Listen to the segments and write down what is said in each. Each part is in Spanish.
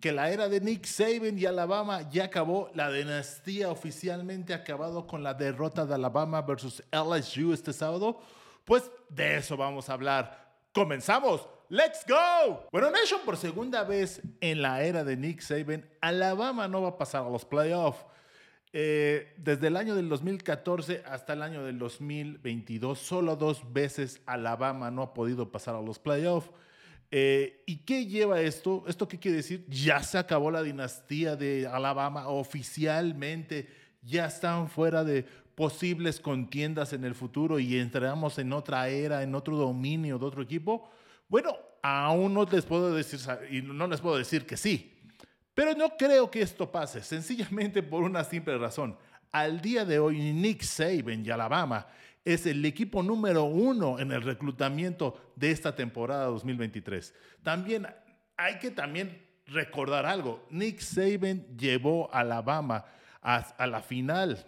que la era de Nick Saban y Alabama ya acabó. La dinastía oficialmente acabado con la derrota de Alabama versus LSU este sábado. Pues de eso vamos a hablar. ¡Comenzamos! ¡Let's go! Bueno, Nation, por segunda vez en la era de Nick Saban, Alabama no va a pasar a los playoffs. Eh, desde el año del 2014 hasta el año del 2022, solo dos veces Alabama no ha podido pasar a los playoffs. Eh, ¿Y qué lleva esto? ¿Esto qué quiere decir? Ya se acabó la dinastía de Alabama oficialmente, ya están fuera de posibles contiendas en el futuro y entramos en otra era, en otro dominio de otro equipo. Bueno, aún no les puedo decir, y no les puedo decir que sí, pero no creo que esto pase, sencillamente por una simple razón. Al día de hoy, Nick Saban y Alabama es el equipo número uno en el reclutamiento de esta temporada 2023. También hay que también recordar algo. Nick Saban llevó a Alabama a, la final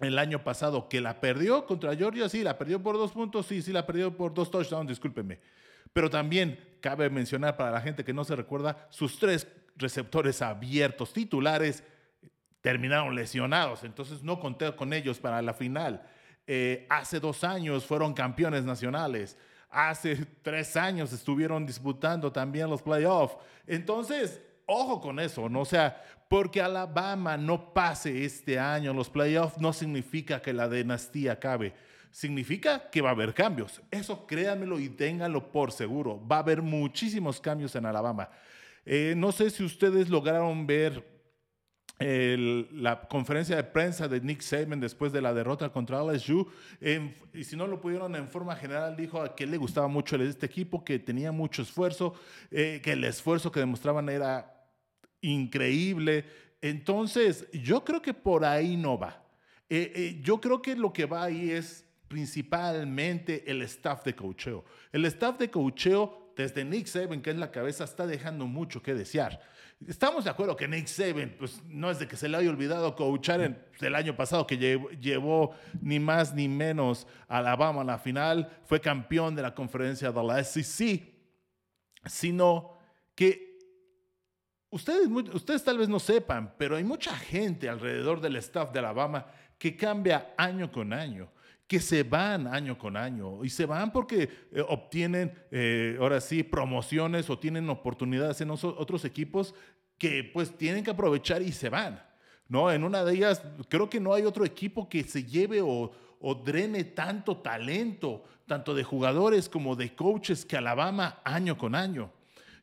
el año pasado, que la perdió contra Georgia, sí, la perdió por dos puntos, sí, sí, la perdió por dos touchdowns, discúlpeme. Pero también cabe mencionar para la gente que no se recuerda, sus tres receptores abiertos titulares terminaron lesionados, entonces no conté con ellos para la final. Eh, hace dos años fueron campeones nacionales. Hace tres años estuvieron disputando también los playoffs. Entonces, ojo con eso, ¿no? O sea, porque Alabama no pase este año los playoffs no significa que la dinastía acabe. Significa que va a haber cambios. Eso créanmelo y ténganlo por seguro. Va a haber muchísimos cambios en Alabama. Eh, no sé si ustedes lograron ver la conferencia de prensa de Nick Saban después de la derrota contra LSU. y si no lo pudieron en forma general, dijo que le gustaba mucho este equipo, que tenía mucho esfuerzo, eh, que el esfuerzo que demostraban era increíble. Entonces, yo creo que por ahí no va. Eh, eh, yo creo que lo que va ahí es principalmente el staff de coacheo. El staff de coacheo, desde Nick Saban, que es la cabeza, está dejando mucho que desear. Estamos de acuerdo que Nick Saban, pues no es de que se le haya olvidado coachar en, el año pasado, que llevó, ni más ni menos a Alabama a la final, fue campeón de la conferencia de la SEC, sino que ustedes, ustedes tal vez no sepan, pero hay mucha gente alrededor del staff de Alabama que cambia año con año que se van año con año y se van porque eh, obtienen, eh, ahora sí, promociones o tienen oportunidades en otros equipos que pues tienen que aprovechar y se van. ¿no? En una de ellas, creo que no hay otro equipo que se lleve o, o drene tanto talento, tanto de jugadores como de coaches que Alabama año con año.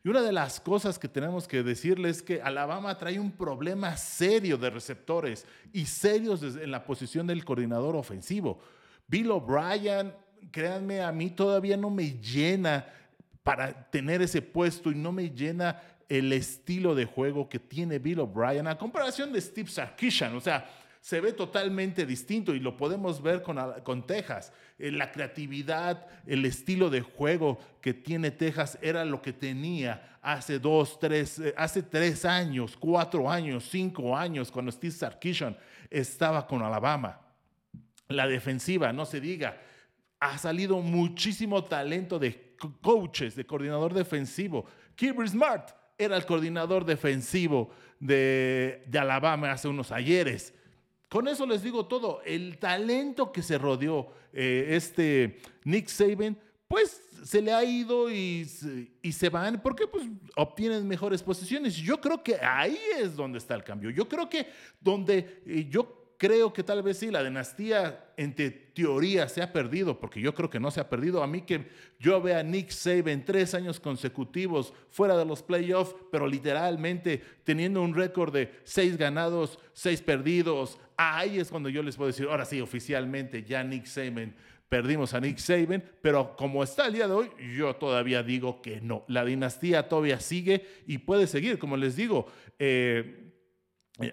Y una de las cosas que tenemos que decirles es que Alabama trae un problema serio de receptores y serios en la posición del coordinador ofensivo. Bill O'Brien, créanme, a mí todavía no me llena para tener ese puesto y no me llena el estilo de juego que tiene Bill O'Brien a comparación de Steve Sarkisian. O sea, se ve totalmente distinto y lo podemos ver con, con Texas. Eh, la creatividad, el estilo de juego que tiene Texas era lo que tenía hace dos, tres, eh, hace tres años, cuatro años, cinco años, cuando Steve Sarkisian estaba con Alabama. La defensiva, no se diga. Ha salido muchísimo talento de coaches, de coordinador defensivo. Kirby Smart era el coordinador defensivo de, Alabama hace unos ayeres. Con eso les digo todo. El talento que se rodeó eh, este Nick Saban, pues se le ha ido y, y, se van porque pues obtienen mejores posiciones. Yo creo que ahí es donde está el cambio. Yo creo que donde eh, yo creo que tal vez sí, la dinastía en teoría se ha perdido, porque yo creo que no se ha perdido. A mí que yo vea a Nick Saban tres años consecutivos fuera de los playoffs, pero literalmente teniendo un récord de seis ganados, seis perdidos, ahí es cuando yo les puedo decir, ahora sí, oficialmente ya Nick Saban, perdimos a Nick Saban, pero como está el día de hoy, yo todavía digo que no. La dinastía todavía sigue y puede seguir, como les digo. Eh,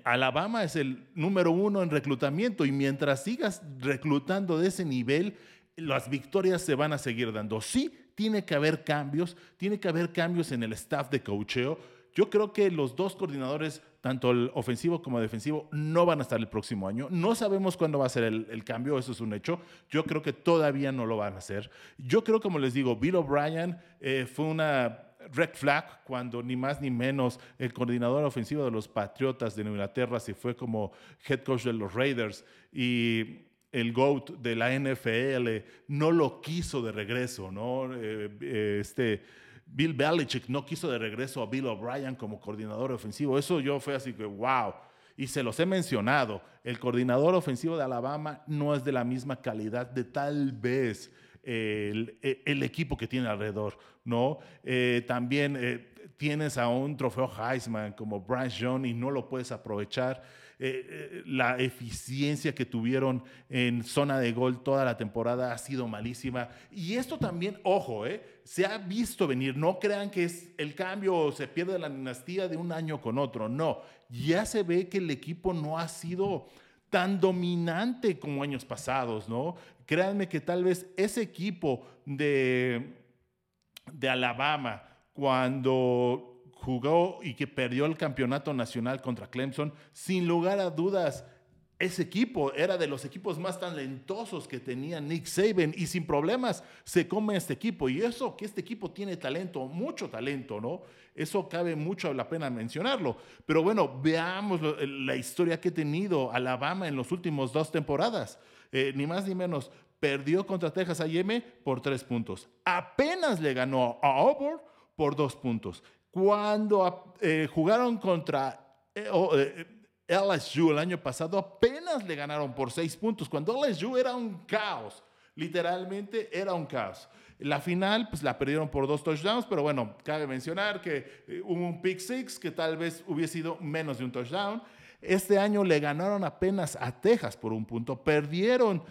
Alabama es el número uno en reclutamiento y mientras sigas reclutando de ese nivel, las victorias se van a seguir dando. Sí, tiene que haber cambios, tiene que haber cambios en el staff de coacheo. Yo creo que los dos coordinadores, tanto el ofensivo como el defensivo, no van a estar el próximo año. No sabemos cuándo va a ser el, cambio, eso es un hecho. Yo creo que todavía no lo van a hacer. Yo creo, como les digo, Bill O'Brien eh, fue una red flag cuando ni más ni menos el coordinador ofensivo de los Patriotas de Inglaterra se fue como head coach de los Raiders y el GOAT de la NFL no lo quiso de regreso, ¿no? Eh, eh, este, Bill Belichick no quiso de regreso a Bill O'Brien como coordinador ofensivo. Eso yo fue así que, wow. Y se los he mencionado, el coordinador ofensivo de Alabama no es de la misma calidad de tal vez el, equipo que tiene alrededor, ¿no? Eh, también tienes a un trofeo Heisman como Bryce Young y no lo puedes aprovechar. Eh, eh, la eficiencia que tuvieron en zona de gol toda la temporada ha sido malísima. Y esto también, ojo, eh, se ha visto venir. No crean que es el cambio o se pierde la dinastía de un año con otro. No, ya se ve que el equipo no ha sido tan dominante como años pasados, ¿no? Créanme que tal vez ese equipo de, de Alabama, cuando jugó y que perdió el campeonato nacional contra Clemson, sin lugar a dudas, ese equipo era de los equipos más talentosos que tenía Nick Saban y sin problemas se come este equipo. Y eso que este equipo tiene talento, mucho talento, ¿no? Eso cabe mucho la pena mencionarlo. Pero bueno, veamos la historia que ha tenido Alabama en los últimos dos temporadas. Eh, ni más ni menos, perdió contra Texas A&M por tres puntos. Apenas le ganó a Auburn por dos puntos. Cuando eh, jugaron contra eh, LSU el año pasado, apenas le ganaron por seis puntos, cuando LSU era un caos, literalmente era un caos. La final, pues la perdieron por dos touchdowns, pero bueno, cabe mencionar que hubo un pick six que tal vez hubiese sido menos de un touchdown. Este año le ganaron apenas a Texas por un punto, perdieron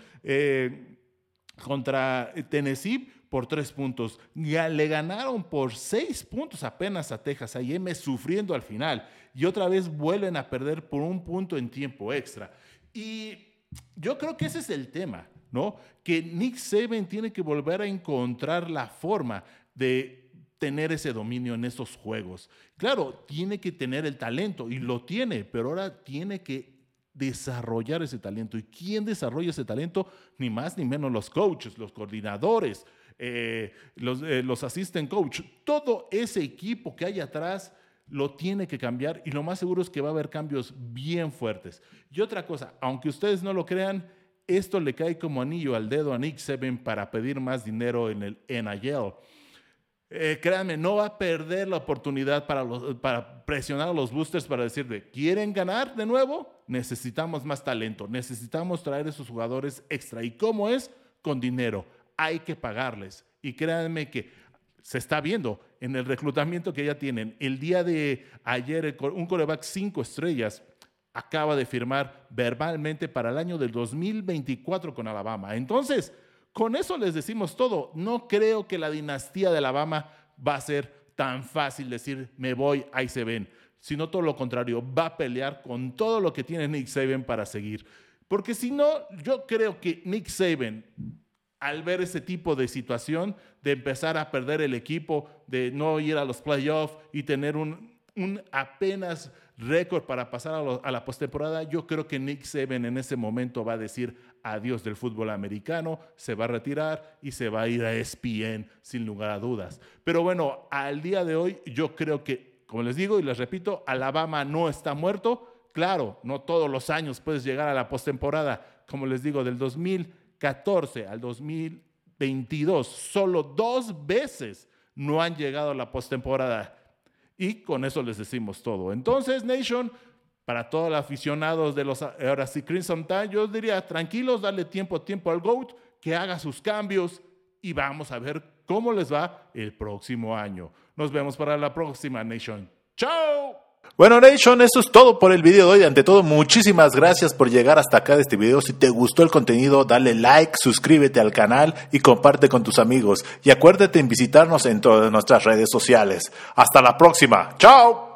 contra Tennessee por tres puntos. Le ganaron por seis puntos apenas a Texas A&M sufriendo al final. Y otra vez vuelven a perder por un punto en tiempo extra. Y yo creo que ese es el tema, ¿no? Que Nick Saban tiene que volver a encontrar la forma de tener ese dominio en esos juegos. Claro, tiene que tener el talento y lo tiene, pero ahora tiene que desarrollar ese talento. ¿Y quién desarrolla ese talento? Ni más ni menos los coaches, los coordinadores, eh, los, eh, los assistant coach, todo ese equipo que hay atrás lo tiene que cambiar y lo más seguro es que va a haber cambios bien fuertes. Y otra cosa, aunque ustedes no lo crean, esto le cae como anillo al dedo a Nick Saban para pedir más dinero en el NIL. Eh, créanme, no va a perder la oportunidad para, presionar a los boosters para decirle, ¿quieren ganar de nuevo? Necesitamos más talento, necesitamos traer esos jugadores extra. ¿Y cómo es? Con dinero hay que pagarles. Y créanme que se está viendo en el reclutamiento que ya tienen. El día de ayer, un coreback cinco estrellas acaba de firmar verbalmente para el año del 2024 con Alabama. Entonces, con eso les decimos todo. No creo que la dinastía de Alabama va a ser tan fácil decir, me voy, ahí se ven. Sino todo lo contrario, va a pelear con todo lo que tiene Nick Saban para seguir. Porque si no, yo creo que Nick Saban al ver ese tipo de situación, de empezar a perder el equipo, de no ir a los playoffs y tener un, un apenas récord para pasar a, la postemporada, yo creo que Nick Saban en ese momento va a decir adiós del fútbol americano, se va a retirar y se va a ir a ESPN sin lugar a dudas. Pero bueno, al día de hoy yo creo que, como les digo y les repito, Alabama no está muerto. Claro, no todos los años puedes llegar a la postemporada, como les digo, del 2000 14 al 2022, solo dos veces no han llegado a la postemporada. Y con eso les decimos todo. Entonces, Nation, para todos los aficionados de los ahora sí Crimson Tide, yo diría tranquilos, darle tiempo tiempo al GOAT, que haga sus cambios y vamos a ver cómo les va el próximo año. Nos vemos para la próxima, Nation. ¡Chao! Bueno, Nation, eso es todo por el video de hoy. Ante todo, muchísimas gracias por llegar hasta acá de este video. Si te gustó el contenido, dale like, suscríbete al canal y comparte con tus amigos. Y acuérdate en visitarnos en todas nuestras redes sociales. Hasta la próxima. ¡Chao!